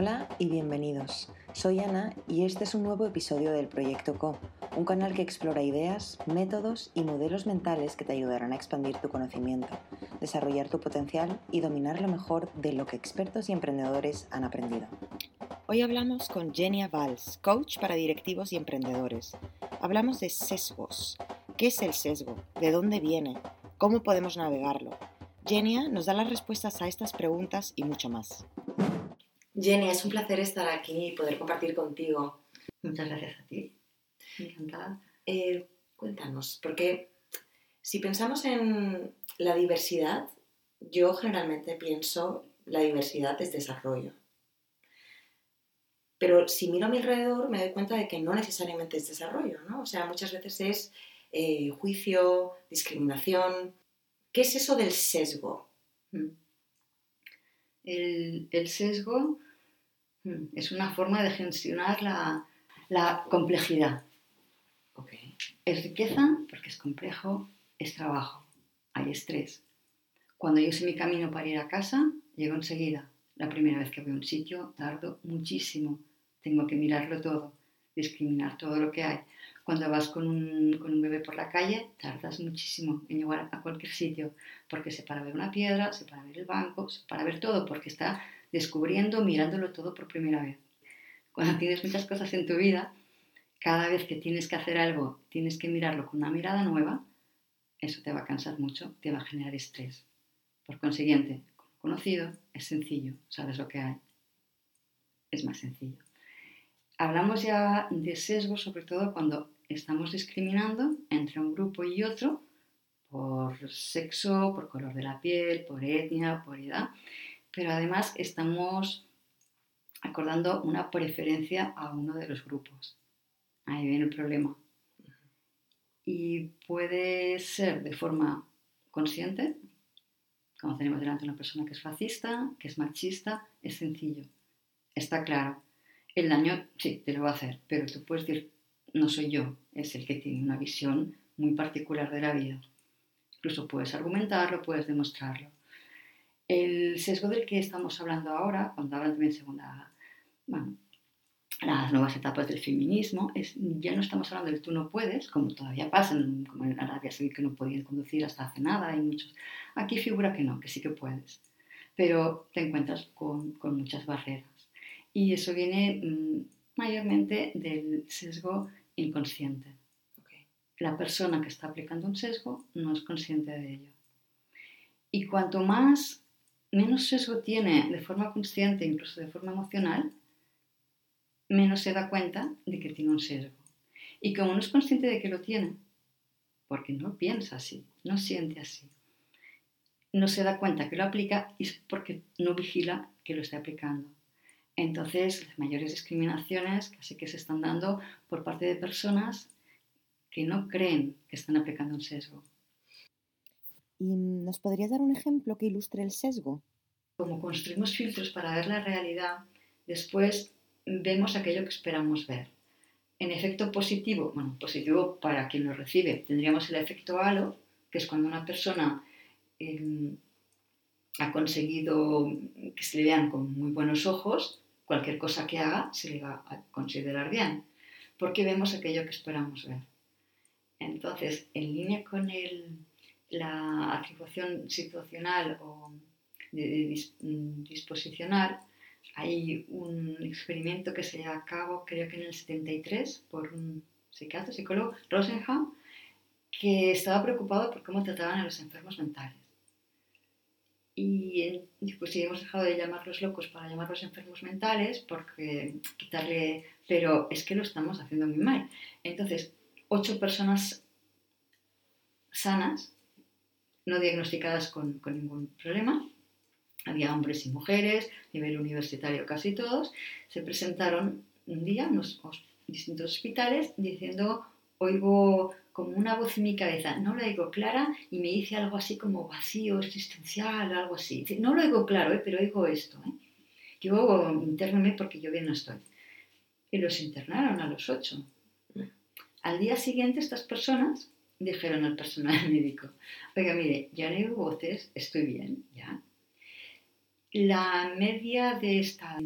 Hola y bienvenidos. Soy Ana y este es un nuevo episodio del Proyecto Co, un canal que explora ideas, métodos y modelos mentales que te ayudarán a expandir tu conocimiento, desarrollar tu potencial y dominar lo mejor de lo que expertos y emprendedores han aprendido. Hoy hablamos con Genia Valls, coach para directivos y emprendedores. Hablamos de sesgos. ¿Qué es el sesgo? ¿De dónde viene? ¿Cómo podemos navegarlo? Genia nos da las respuestas a estas preguntas y mucho más. Jenny, es un placer estar aquí y poder compartir contigo. Muchas gracias a ti. Encantada. Eh, cuéntanos, porque si pensamos en la diversidad, yo generalmente pienso la diversidad es desarrollo. Pero si miro a mi alrededor me doy cuenta de que no necesariamente es desarrollo, ¿no? O sea, muchas veces es eh, juicio, discriminación. ¿Qué es eso del sesgo? Mm. el sesgo es una forma de gestionar la, complejidad. Es riqueza porque es complejo, es trabajo, hay estrés. Cuando yo sé mi camino para ir a casa, llego enseguida. La primera vez que voy a un sitio, tardo muchísimo. Tengo que mirarlo todo, discriminar todo lo que hay. Cuando vas con un, con un bebé por la calle, tardas muchísimo en llegar a cualquier sitio, porque se para ver una piedra, se para ver el banco, se para ver todo, porque está descubriendo, mirándolo todo por primera vez. Cuando tienes muchas cosas en tu vida, cada vez que tienes que hacer algo, tienes que mirarlo con una mirada nueva, eso te va a cansar mucho, te va a generar estrés. Por consiguiente, conocido es sencillo, sabes lo que hay. Es más sencillo. Hablamos ya de sesgo sobre todo cuando estamos discriminando entre un grupo y otro por sexo, por color de la piel, por etnia, por edad pero además estamos acordando una preferencia a uno de los grupos. Ahí viene el problema. Y puede ser de forma consciente, como tenemos delante una persona que es fascista, que es machista, es sencillo. Está claro. El daño sí, te lo va a hacer, pero tú puedes decir, no soy yo, es el que tiene una visión muy particular de la vida. Incluso puedes argumentarlo, puedes demostrarlo. El sesgo del que estamos hablando ahora, cuando hablan también segunda, bueno, las nuevas etapas del feminismo, es, ya no estamos hablando de tú no puedes, como todavía pasa, como en Arabia Saudí que no podían conducir hasta hace nada, y muchos. Aquí figura que no, que sí que puedes, pero te encuentras con, con muchas barreras. Y eso viene mm, mayormente del sesgo inconsciente. La persona que está aplicando un sesgo no es consciente de ello. Y cuanto más menos sesgo tiene de forma consciente, incluso de forma emocional, menos se da cuenta de que tiene un sesgo. Y como no es consciente de que lo tiene, porque no piensa así, no siente así, no se da cuenta que lo aplica y es porque no vigila que lo está aplicando. Entonces, las mayores discriminaciones casi que se están dando por parte de personas que no creen que están aplicando un sesgo. ¿Y nos podrías dar un ejemplo que ilustre el sesgo? Como construimos filtros para ver la realidad, después vemos aquello que esperamos ver. En efecto positivo, bueno, positivo para quien lo recibe, tendríamos el efecto halo, que es cuando una persona em, ha conseguido que se le vean con muy buenos ojos, cualquier cosa que haga se le va a considerar bien, porque vemos aquello que esperamos ver. Entonces, en línea con el, la atribución situacional o disposicional, hay un experimento que se lleva a cabo, creo que en el 73, por un psiquiatra, psicólogo, Rosenham, que estaba preocupado por cómo trataban a los enfermos mentales. Y pues hemos dejado de llamarlos locos para llamarlos enfermos mentales, porque quitarle, pero es que lo estamos haciendo muy mal. Entonces, ocho personas sanas no diagnosticadas con, ningún problema. Había hombres y mujeres, nivel universitario casi todos. Se presentaron un día en los distintos hospitales diciendo, oigo como una voz en mi cabeza, no lo oigo clara y me dice algo así como vacío, existencial, algo así. No lo oigo claro, ¿eh? pero oigo esto. ¿eh? Yo intername porque yo bien no estoy. Y los internaron a los ocho. Al día siguiente estas personas dijeron al personal médico, oiga, mire, ya no voces, estoy bien, ya. La media de esta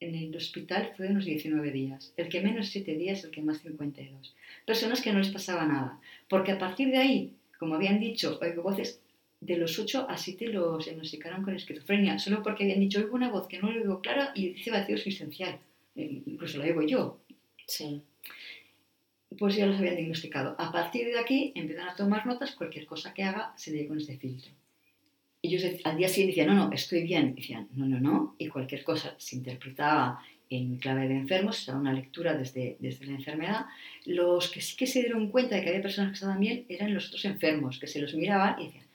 en el hospital fue unos 19 días. El que menos 7 días, el que más 52. Personas que no les pasaba nada. Porque a partir de ahí, como habían dicho, oigo voces, de los 8 a 7 los diagnosticaron con esquizofrenia, solo porque habían dicho, oigo una voz que no lo oigo clara y dice vacío existencial. Eh, incluso la oigo yo. Sí. Pues ya los habían diagnosticado. A partir de aquí empiezan a tomar notas, cualquier cosa que haga se le con este filtro. Y ellos al día siguiente decían, no, no, estoy bien. Decían, no, no, no. Y cualquier cosa se interpretaba en clave de enfermos, era una lectura desde, desde la enfermedad. Los que sí que se dieron cuenta de que había personas que estaban bien eran los otros enfermos, que se los miraban y decían,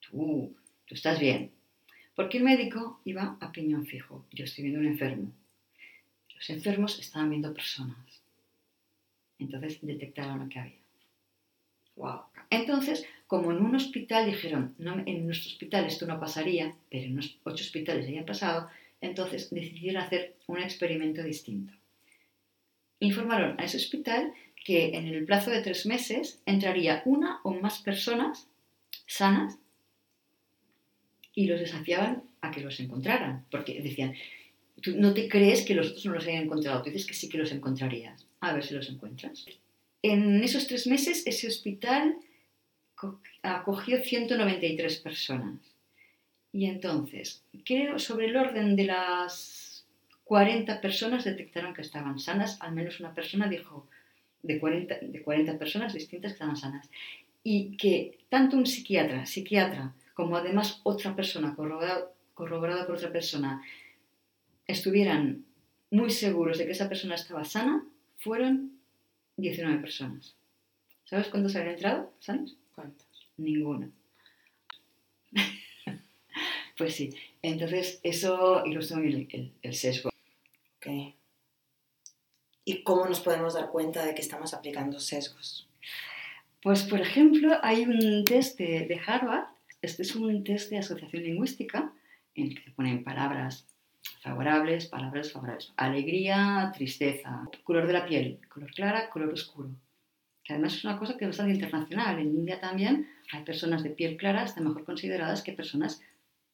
tú, tú estás bien. Porque el médico iba a piñón fijo. Yo estoy viendo un enfermo. Los enfermos estaban viendo personas. Entonces detectaron lo que había. Wow. Entonces, como en un hospital dijeron, no, en nuestro hospital esto no pasaría, pero en ocho hospitales había pasado, entonces decidieron hacer un experimento distinto. Informaron a ese hospital que en el plazo de tres meses entraría una o más personas sanas y los desafiaban a que los encontraran, porque decían, tú no te crees que los otros no los hayan encontrado, tú dices que sí que los encontrarías, a ver si los encuentras. En esos tres meses ese hospital acogió 193 personas. Y entonces, creo, sobre el orden de las 40 personas detectaron que estaban sanas, al menos una persona dijo de 40, de 40 personas distintas que estaban sanas. Y que tanto un psiquiatra, psiquiatra, como además otra persona corroborada, corroborada por otra persona, estuvieran muy seguros de que esa persona estaba sana, fueron 19 personas. ¿Sabes cuántos habían entrado? ¿Sabes? ¿Cuántos? Ninguna. pues sí. Entonces, eso ilustra el, el, el sesgo. Ok. ¿Y cómo nos podemos dar cuenta de que estamos aplicando sesgos? Pues, por ejemplo, hay un test de, de Harvard. Este es un test de asociación lingüística en el que se ponen palabras favorables, palabras favorables. Alegría, tristeza, color de la piel, color clara, color oscuro. Que además es una cosa que es bastante internacional. En India también hay personas de piel clara, están mejor consideradas que personas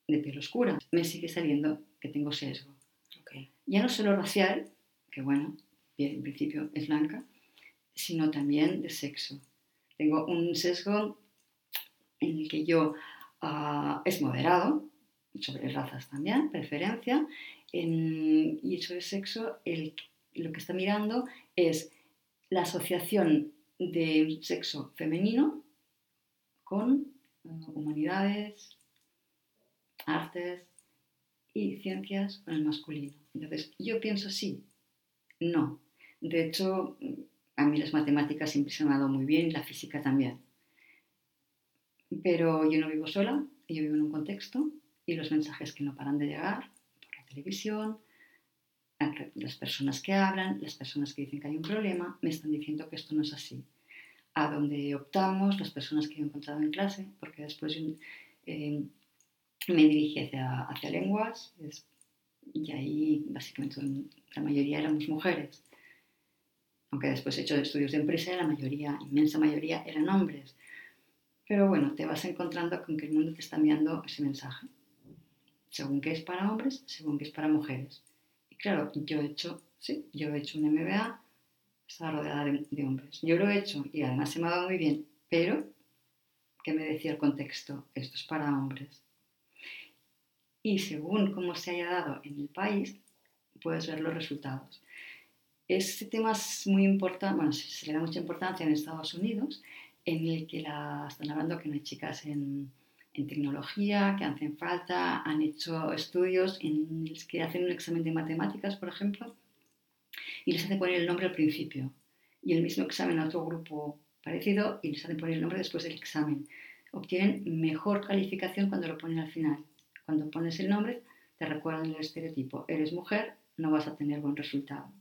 de piel oscura. Me sigue saliendo que tengo sesgo. Okay. Ya no solo racial, que bueno, en principio es blanca, sino también de sexo. Tengo un sesgo en el que yo uh, es moderado, sobre razas también, preferencia, en, y sobre sexo el, lo que está mirando es la asociación de sexo femenino con uh, humanidades, artes y ciencias con el masculino. Entonces, yo pienso sí, no. De hecho, a mí las matemáticas siempre se me han dado muy bien la física también. Pero yo no vivo sola, yo vivo en un contexto y los mensajes que no paran de llegar por la televisión, las personas que hablan, las personas que dicen que hay un problema, me están diciendo que esto no es así. A donde optamos, las personas que he encontrado en clase, porque después eh, me dirigí hacia, lenguas y ahí básicamente la mayoría éramos mujeres. Aunque después he hecho estudios de empresa, la mayoría, inmensa mayoría, eran hombres. Pero bueno, te vas encontrando con que el mundo te está enviando ese mensaje según que es para hombres, según que es para mujeres. Y claro, yo he hecho, sí, yo he hecho un MBA, estaba rodeada de, hombres. Yo lo he hecho y además se me ha dado muy bien, pero, ¿qué me decía el contexto? Esto es para hombres. Y según cómo se haya dado en el país, puedes ver los resultados. Este tema es muy importante, bueno, se, le da mucha importancia en Estados Unidos, en el que la, están hablando que no hay chicas en, en tecnología que hacen falta, han hecho estudios en los que hacen un examen de matemáticas, por ejemplo, y les hacen poner el nombre al principio, y el mismo examen a otro grupo parecido y les hacen poner el nombre después del examen. Obtienen mejor calificación cuando lo ponen al final. Cuando pones el nombre, te recuerdan el estereotipo. Eres mujer, no vas a tener buen resultado.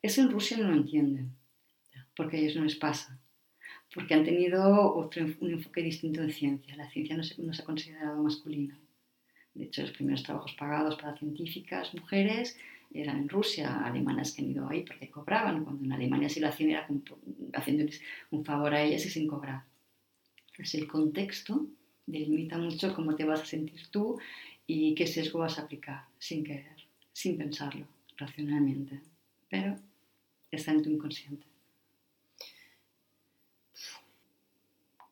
Eso en Rusia no lo entienden, porque a ellos no les pasa porque han tenido otro, un enfoque distinto de ciencia. La ciencia no se, no se, ha considerado masculina. De hecho, los primeros trabajos pagados para científicas mujeres eran en Rusia, alemanas que han ido ahí porque cobraban, cuando en Alemania sí lo hacían era haciéndoles un favor a ellas y sin cobrar. Entonces el contexto delimita mucho cómo te vas a sentir tú y qué sesgo vas a aplicar sin querer, sin pensarlo. racionalmente, pero está en tu inconsciente.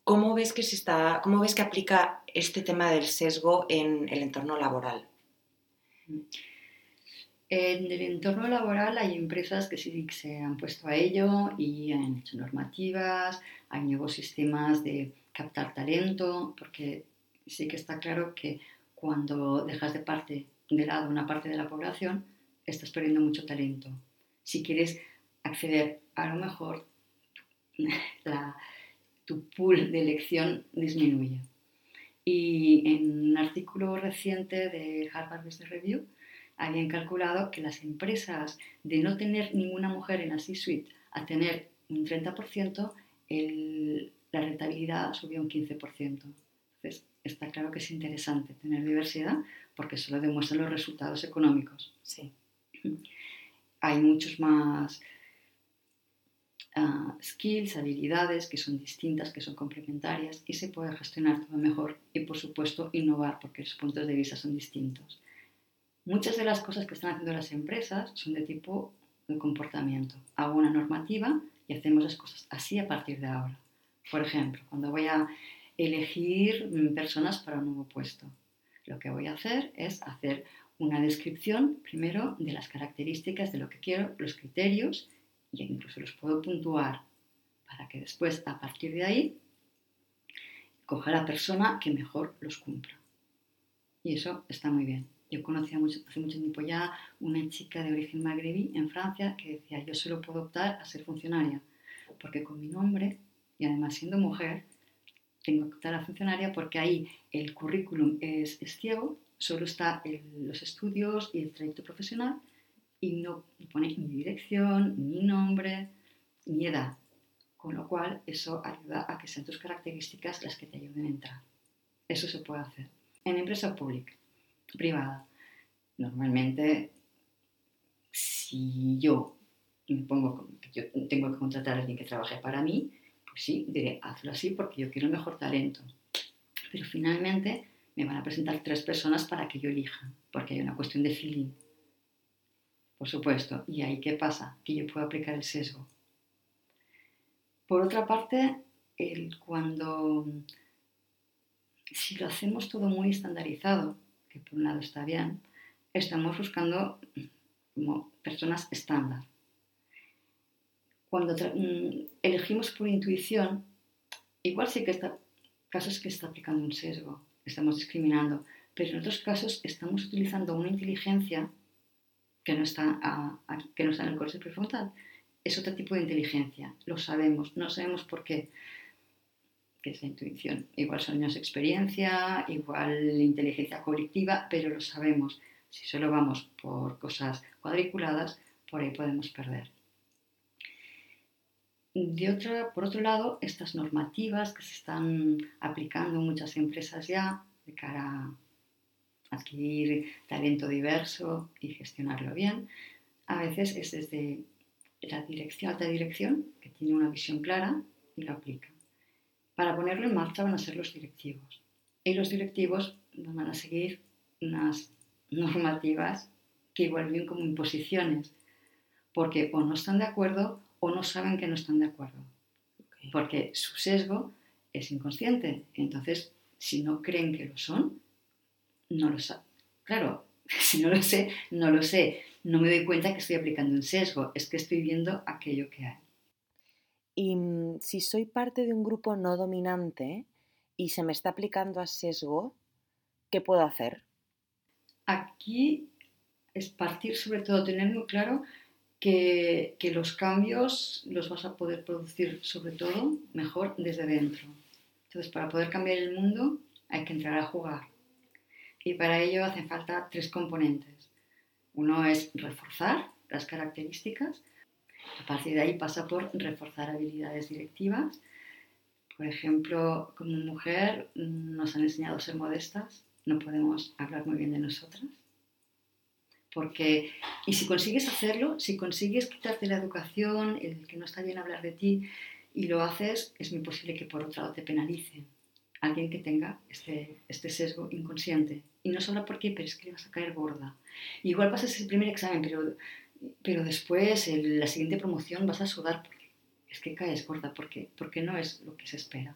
¿Cómo ves que se está, cómo ves que aplica este tema del sesgo en el entorno laboral? En el entorno laboral hay empresas que sí se han puesto a ello y han hecho normativas, hay nuevos sistemas de captar talento, porque sí que está claro que cuando dejas de parte de lado una parte de la población, estás perdiendo mucho talento. Si quieres acceder a lo mejor la, tu pool de elección disminuye. Y en un artículo reciente de Harvard Business Review habían calculado que las empresas de no tener ninguna mujer en la C-suite a tener un 30%, la rentabilidad subió un 15%. Entonces, está claro que es interesante tener diversidad porque eso lo demuestran los resultados económicos. Sí. Hay muchos más skills, habilidades que son distintas, que son complementarias y se puede gestionar todo mejor y por supuesto innovar porque los puntos de vista son distintos. Muchas de las cosas que están haciendo las empresas son de tipo de comportamiento. Hago una normativa y hacemos las cosas así a partir de ahora. Por ejemplo, cuando voy a elegir mm, personas para un nuevo puesto, lo que voy a hacer es hacer una descripción primero de las características de lo que quiero, los criterios y incluso los puedo puntuar para que después, a partir de ahí, coja la persona que mejor los cumpla. Y eso está muy bien. Yo conocí hace mucho tiempo ya una chica de origen magrebí en Francia que decía, yo solo puedo optar a ser funcionaria, porque con mi nombre, y además siendo mujer, tengo que optar a funcionaria porque ahí el currículum es, ciego, solo está los estudios y el trayecto profesional, y no pone ni dirección, ni nombre, ni edad. Con lo cual, eso ayuda a que sean tus características las que te ayuden a entrar. Eso se puede hacer. En empresa pública, privada, normalmente, si yo me pongo, yo tengo que contratar a alguien que trabaje para mí, pues sí, diré, hazlo así porque yo quiero el mejor talento. Pero finalmente me van a presentar tres personas para que yo elija, porque hay una cuestión de feeling por supuesto. ¿Y ahí qué pasa? Que yo puedo aplicar el sesgo. Por otra parte, el, cuando si lo hacemos todo muy estandarizado, que por un lado está bien, estamos buscando como personas estándar. Cuando mm, elegimos por intuición, igual sí que está casos que está aplicando un sesgo, estamos discriminando, pero en otros casos estamos utilizando una inteligencia que no está, que no está en el corte prefrontal. Es otro tipo de inteligencia, lo sabemos, no sabemos por qué, que es la intuición. Igual son experiencia, igual inteligencia colectiva, pero lo sabemos. Si solo vamos por cosas cuadriculadas, por ahí podemos perder. De otra, por otro lado, estas normativas que se están aplicando en muchas empresas ya de cara a adquirir talento diverso y gestionarlo bien. A veces es desde la dirección, alta dirección, que tiene una visión clara y lo aplica. Para ponerlo en marcha van a ser los directivos. Y los directivos van a seguir unas normativas que igual ven como imposiciones, porque o no están de acuerdo o no saben que no están de acuerdo. Porque su sesgo es inconsciente. Entonces, si no creen que lo son, no lo sé. Claro, si no lo sé, no lo sé. No me doy cuenta que estoy aplicando un sesgo, es que estoy viendo aquello que hay. Y mm, si soy parte de un grupo no dominante y se me está aplicando a sesgo, ¿qué puedo hacer? Aquí es partir sobre todo, tener muy claro que, que, los cambios los vas a poder producir sobre todo mejor desde dentro. Entonces, para poder cambiar el mundo hay que entrar a jugar. Y para ello hacen falta tres componentes. Uno es reforzar las características. A partir de ahí pasa por reforzar habilidades directivas. Por ejemplo, como mujer nos han enseñado a ser modestas. No podemos hablar muy bien de nosotras. Porque, y si consigues hacerlo, si consigues quitarte la educación, el que no está bien hablar de ti, y lo haces, es muy posible que por otro lado te penalice alguien que tenga este, este sesgo inconsciente y no solo porque, pero es que vas a caer gorda. igual pasas el primer examen, pero, pero después, en la siguiente promoción, vas a sudar porque es que caes gorda, porque, porque no es lo que se espera.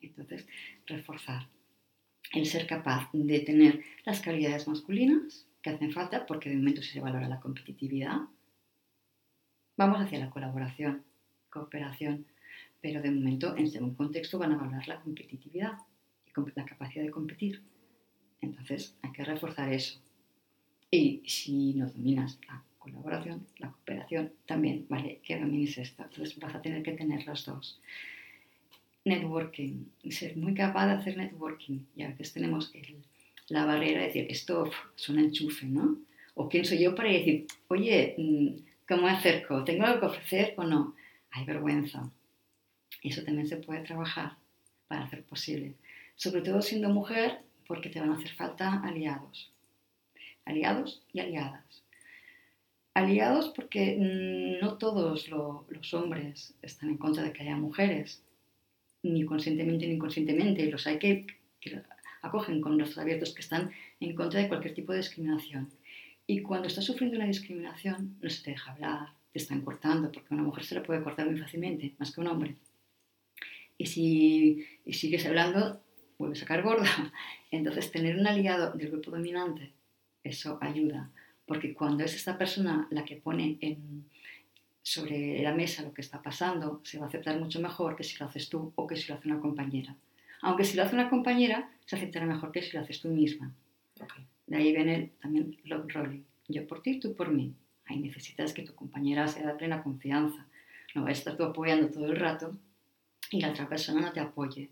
Entonces, reforzar el ser capaz de tener las calidades masculinas que hacen falta, porque de momento se valora la competitividad. Vamos hacia la colaboración, cooperación, pero de momento, en según contexto, van a valorar la competitividad y la capacidad de competir. Entonces, hay que reforzar eso. Y si no dominas la colaboración, la cooperación, también vale que domines esta. Entonces, vas a tener que tener las dos networking, ser muy capaz de hacer networking. Y a veces tenemos la barrera de decir, esto es un enchufe, ¿no? O quién soy yo para decir, oye, mm, ¿cómo me acerco? ¿Tengo algo que ofrecer o no? Hay vergüenza. Eso también se puede trabajar para hacer posible. Sobre todo siendo mujer, porque te van a hacer falta aliados. Aliados y aliadas. Aliados porque mm, no todos los hombres están en contra de que haya mujeres ni conscientemente ni inconscientemente, los hay que, acogen con los abiertos que están en contra de cualquier tipo de discriminación. Y cuando estás sufriendo una discriminación, no se te deja hablar, te están cortando, porque una mujer se la puede cortar muy fácilmente, más que un hombre. Y si sigues hablando, vuelves a caer gorda. Entonces, tener un aliado del grupo dominante, eso ayuda, porque cuando es esta persona la que pone en, sobre la mesa lo que está pasando, se va a aceptar mucho mejor que si lo haces tú o que si lo hace una compañera. Aunque si lo hace una compañera, se aceptará mejor que si lo haces tú misma. De ahí viene también love rolling. Yo por ti, tú por mí. Ahí necesitas que tu compañera sea de plena confianza. No va a estar tú apoyando todo el rato y la otra persona no te apoye.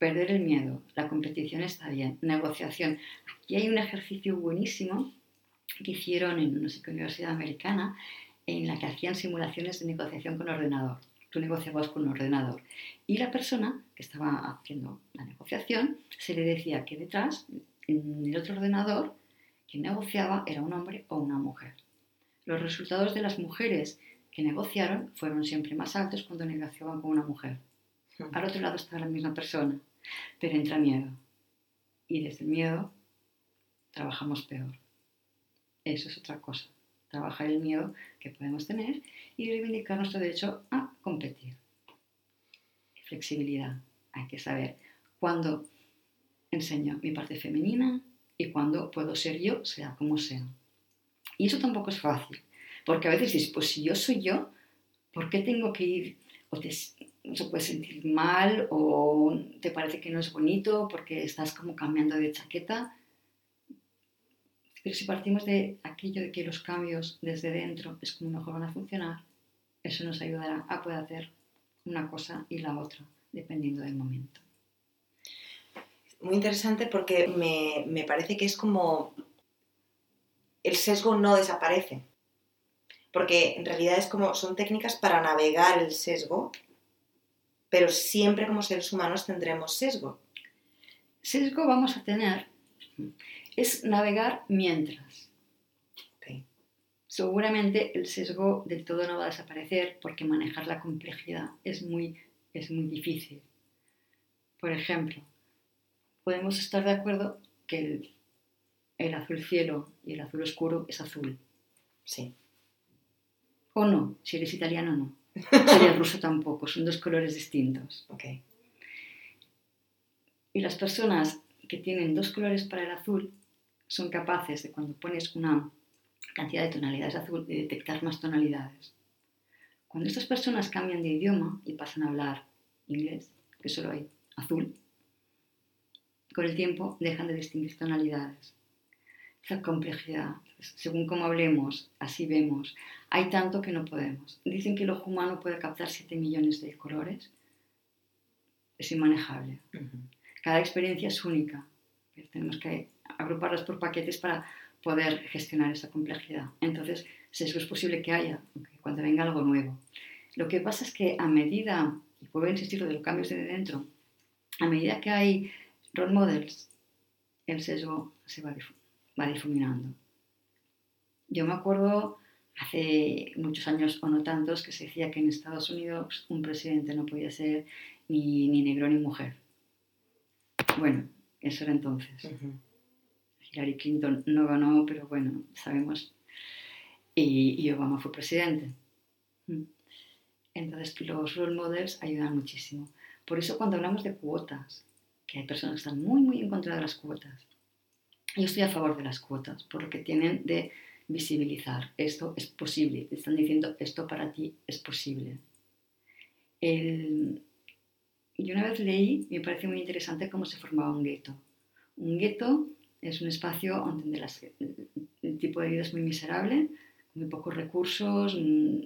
Perder el miedo. La competición está bien. Negociación. Aquí hay un ejercicio buenísimo que hicieron en qué universidad americana en la que hacían simulaciones de negociación con ordenador. Tú negociabas con un ordenador y la persona que estaba haciendo la negociación se le decía que detrás, en el otro ordenador, quien negociaba era un hombre o una mujer. Los resultados de las mujeres que negociaron fueron siempre más altos cuando negociaban con una mujer. Al otro lado estaba la misma persona, pero entra miedo. Y desde el miedo trabajamos peor. Eso es otra cosa trabajar el miedo que podemos tener y reivindicar nuestro derecho a competir. Flexibilidad. Hay que saber cuándo enseño mi parte femenina y cuándo puedo ser yo, sea como sea. Y eso tampoco es fácil, porque a veces dices, pues si yo soy yo, ¿por qué tengo que ir? O te, se puede sentir mal o te parece que no es bonito porque estás como cambiando de chaqueta pero si partimos de aquello de que los cambios desde dentro es como mejor van a funcionar, eso nos ayudará a poder hacer una cosa y la otra, dependiendo del momento. Muy interesante porque me, me parece que es como el sesgo no desaparece. Porque en realidad es como son técnicas para navegar el sesgo, pero siempre como seres humanos tendremos sesgo. Sesgo vamos a tener es navegar mientras. Seguramente el sesgo del todo no va a desaparecer porque manejar la complejidad es muy, es muy difícil. Por ejemplo, podemos estar de acuerdo que el, el azul cielo y el azul oscuro es azul. Sí. O no, si eres italiano no. Si eres ruso tampoco, son dos colores distintos. Okay. Y las personas que tienen dos colores para el azul son capaces de cuando pones una cantidad de tonalidades azul de detectar más tonalidades. Cuando estas personas cambian de idioma y pasan a hablar inglés, que solo hay azul, con el tiempo dejan de distinguir tonalidades. Esa complejidad, según cómo hablemos, así vemos. Hay tanto que no podemos. Dicen que el ojo humano puede captar 7 millones de colores. Es inmanejable. Cada experiencia es única. tenemos que agruparlas por paquetes para poder gestionar esa complejidad. Entonces, sesgo es posible que haya cuando venga algo nuevo. Lo que pasa es que a medida, y puedo insistir de los cambios de dentro, a medida que hay role models, el sesgo se va, va difuminando. Yo me acuerdo hace muchos años o no tantos que se decía que en Estados Unidos un presidente no podía ser ni, ni negro ni mujer. Bueno, Eso era entonces. Hillary Clinton no ganó, pero bueno, sabemos. Y, y Obama fue presidente. Mm. Entonces los role models ayudan muchísimo. Por eso cuando hablamos de cuotas, que hay personas que están muy, muy en contra de las cuotas, yo estoy a favor de las cuotas, por lo que tienen de visibilizar, esto es posible, te están diciendo, esto para ti es posible. El... Yo una vez leí, me parece muy interesante cómo se formaba un gueto. Un gueto es un espacio donde el tipo de vida es muy miserable, muy pocos recursos, mm,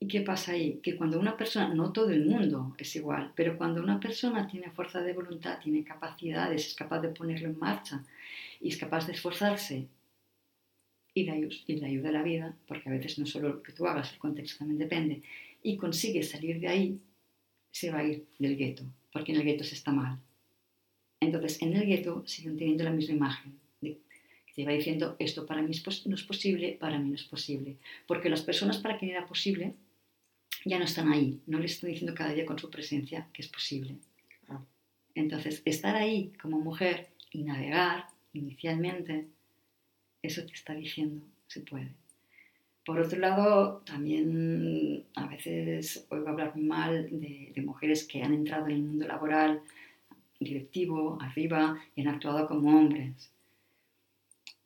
¿Y qué pasa ahí? Que cuando una persona, no todo el mundo es igual, pero cuando una persona tiene fuerza de voluntad, tiene capacidades, es capaz de ponerlo en marcha y es capaz de esforzarse y le, y ayuda a la vida, porque a veces no solo lo que tú hagas, el contexto también depende, y consigue salir de ahí, se va a ir del gueto, porque en el gueto se está mal. Entonces, en el gueto siguen teniendo la misma imagen, de, que te va diciendo, esto para mí no es posible, para mí no es posible, porque las personas para quien era posible ya no están ahí, no les estoy diciendo cada día con su presencia que es posible. Ah. Entonces, estar ahí como mujer y navegar inicialmente, eso te está diciendo, se puede. Por otro lado, también a veces oigo hablar mal de, de mujeres que han entrado en el mundo laboral directivo, arriba, y han actuado como hombres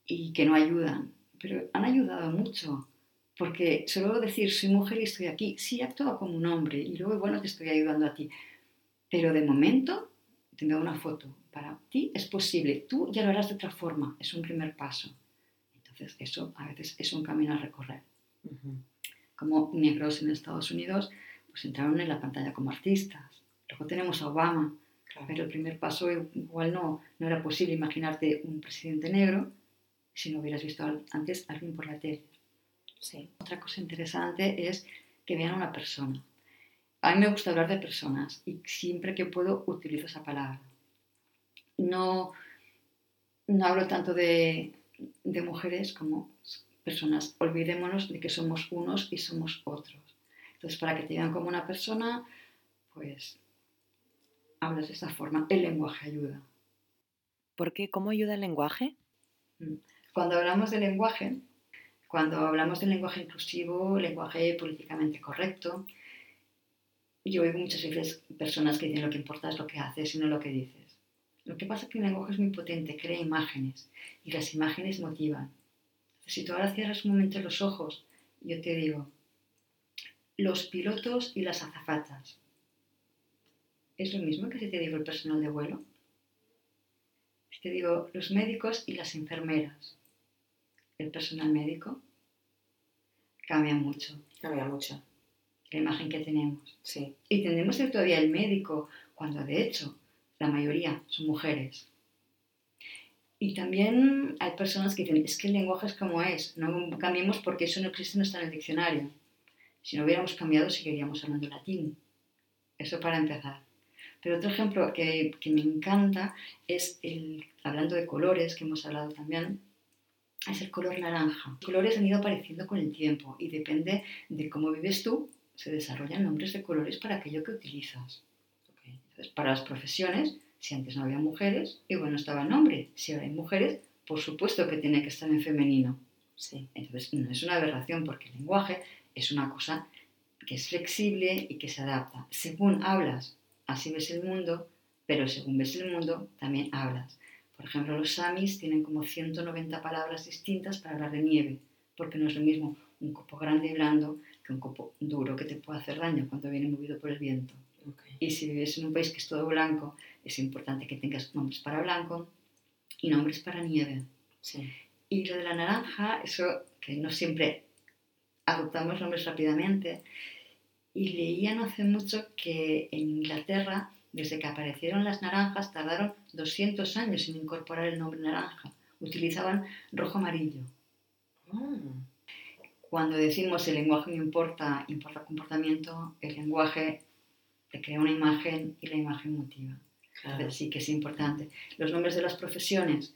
y que no ayudan, pero han ayudado mucho porque solo decir soy mujer y estoy aquí, sí actúo como un hombre y luego bueno te estoy ayudando a ti. Pero de momento tengo una foto. Para ti es posible, tú ya lo harás de otra forma, es un primer paso. Eso a veces es un camino a recorrer. Como negros en Estados Unidos, pues entraron en la pantalla como artistas. Luego tenemos a Obama, pero el primer paso igual no, no era posible imaginarte un presidente negro si no hubieras visto antes a alguien por la tele. Sí. Otra cosa interesante es que vean a una persona. A mí me gusta hablar de personas y siempre que puedo utilizo esa palabra. No, no hablo tanto de, de mujeres como personas. Olvidémonos de que somos unos y somos otros. Entonces, para que te vean como una persona, pues hablas de esa forma. El lenguaje ayuda. ¿Por qué? ¿Cómo ayuda el lenguaje? Mm. Cuando hablamos de lenguaje, cuando hablamos del lenguaje inclusivo, lenguaje políticamente correcto, yo oigo muchas veces personas que dicen lo que importa es lo que haces y no lo que dices. Lo que pasa es que el lenguaje es muy potente, crea imágenes y las imágenes motivan. Si tú ahora cierras un momento los ojos, yo te digo, los pilotos y las azafatas. ¿Es lo mismo que si te digo el personal de vuelo? Si te digo los médicos y las enfermeras el personal médico cambia mucho. Cambia mucho. La imagen que tenemos. Sí. Y tendremos ser todavía el médico, cuando de hecho la mayoría son mujeres. Y también hay personas que dicen, es que el lenguaje es como es, no cambiemos porque eso no existe, no está en el diccionario. Si no hubiéramos cambiado, seguiríamos hablando latín. Eso para empezar. Pero otro ejemplo que, que me encanta es el, hablando de colores, que hemos hablado también, es el color naranja. Los colores han ido apareciendo con el tiempo y depende de cómo vives tú, se desarrollan nombres de colores para aquello que utilizas. Entonces, para las profesiones, si antes no había mujeres, igual no estaba el nombre. Si ahora hay mujeres, por supuesto que tiene que estar en femenino. Sí. Entonces, no es una aberración porque el lenguaje es una cosa que es flexible y que se adapta. Según hablas, así ves el mundo, pero según ves el mundo, también hablas. Por ejemplo, los samis tienen como 190 palabras distintas para hablar de nieve, porque no es lo mismo un copo grande y blando que un copo duro que te puede hacer daño cuando viene movido por el viento. Y si vives en un país que es todo blanco, es importante que tengas nombres para blanco y nombres para nieve. Y lo de la naranja, eso que no siempre adoptamos nombres rápidamente. Y leía no hace mucho que en Inglaterra desde que aparecieron las naranjas tardaron 200 años en incorporar el nombre naranja. Utilizaban rojo amarillo. Mm. Cuando decimos el lenguaje no importa, importa comportamiento, el lenguaje te crea una imagen y la imagen motiva. Claro. sí que es importante. Los nombres de las profesiones,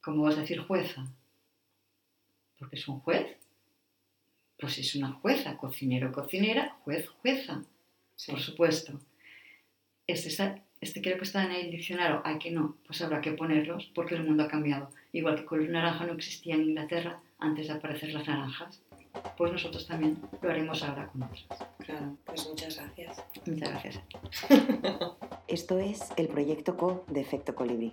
¿cómo vas a decir jueza? Porque es un juez. Pues es una jueza, cocinero, cocinera, juez, jueza. Por supuesto es esa este creo que está en el diccionario, hay que no, pues habrá que ponerlos porque el mundo ha cambiado. Igual que color naranja no existía en Inglaterra antes de aparecer las naranjas, pues nosotros también lo haremos ahora con otras. Claro, pues muchas gracias. Muchas gracias. Esto es el proyecto CO de Efecto Colibrí.